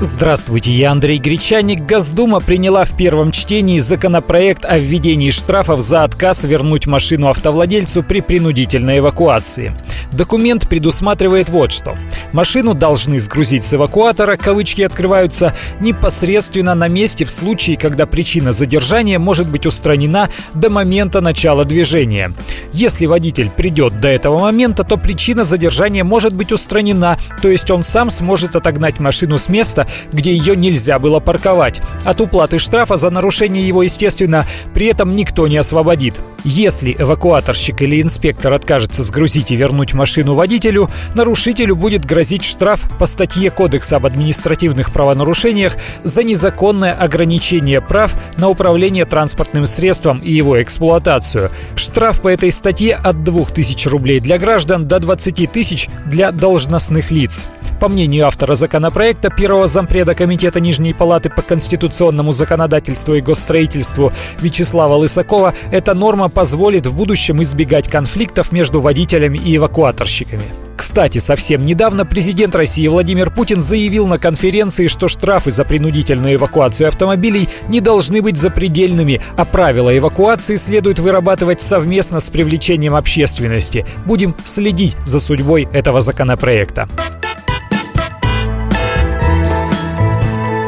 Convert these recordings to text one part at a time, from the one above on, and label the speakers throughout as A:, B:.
A: Здравствуйте, я Андрей Гречаник. Госдума приняла в первом чтении законопроект о введении штрафов за отказ вернуть машину автовладельцу при принудительной эвакуации. Документ предусматривает вот что. Машину должны сгрузить с эвакуатора, кавычки открываются, непосредственно на месте в случае, когда причина задержания может быть устранена до момента начала движения. Если водитель придет до этого момента, то причина задержания может быть устранена, то есть он сам сможет отогнать машину с места, где ее нельзя было парковать. От уплаты штрафа за нарушение его, естественно, при этом никто не освободит. Если эвакуаторщик или инспектор откажется сгрузить и вернуть машину водителю, нарушителю будет грозить штраф по статье Кодекса об административных правонарушениях за незаконное ограничение прав на управление транспортным средством и его эксплуатацию. Штраф по этой статье от 2000 рублей для граждан до 20 тысяч для должностных лиц. По мнению автора законопроекта, первого зампреда Комитета Нижней Палаты по конституционному законодательству и госстроительству Вячеслава Лысакова, эта норма позволит в будущем избегать конфликтов между водителями и эвакуаторщиками. Кстати, совсем недавно президент России Владимир Путин заявил на конференции, что штрафы за принудительную эвакуацию автомобилей не должны быть запредельными, а правила эвакуации следует вырабатывать совместно с привлечением общественности. Будем следить за судьбой этого законопроекта.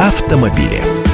B: Автомобили.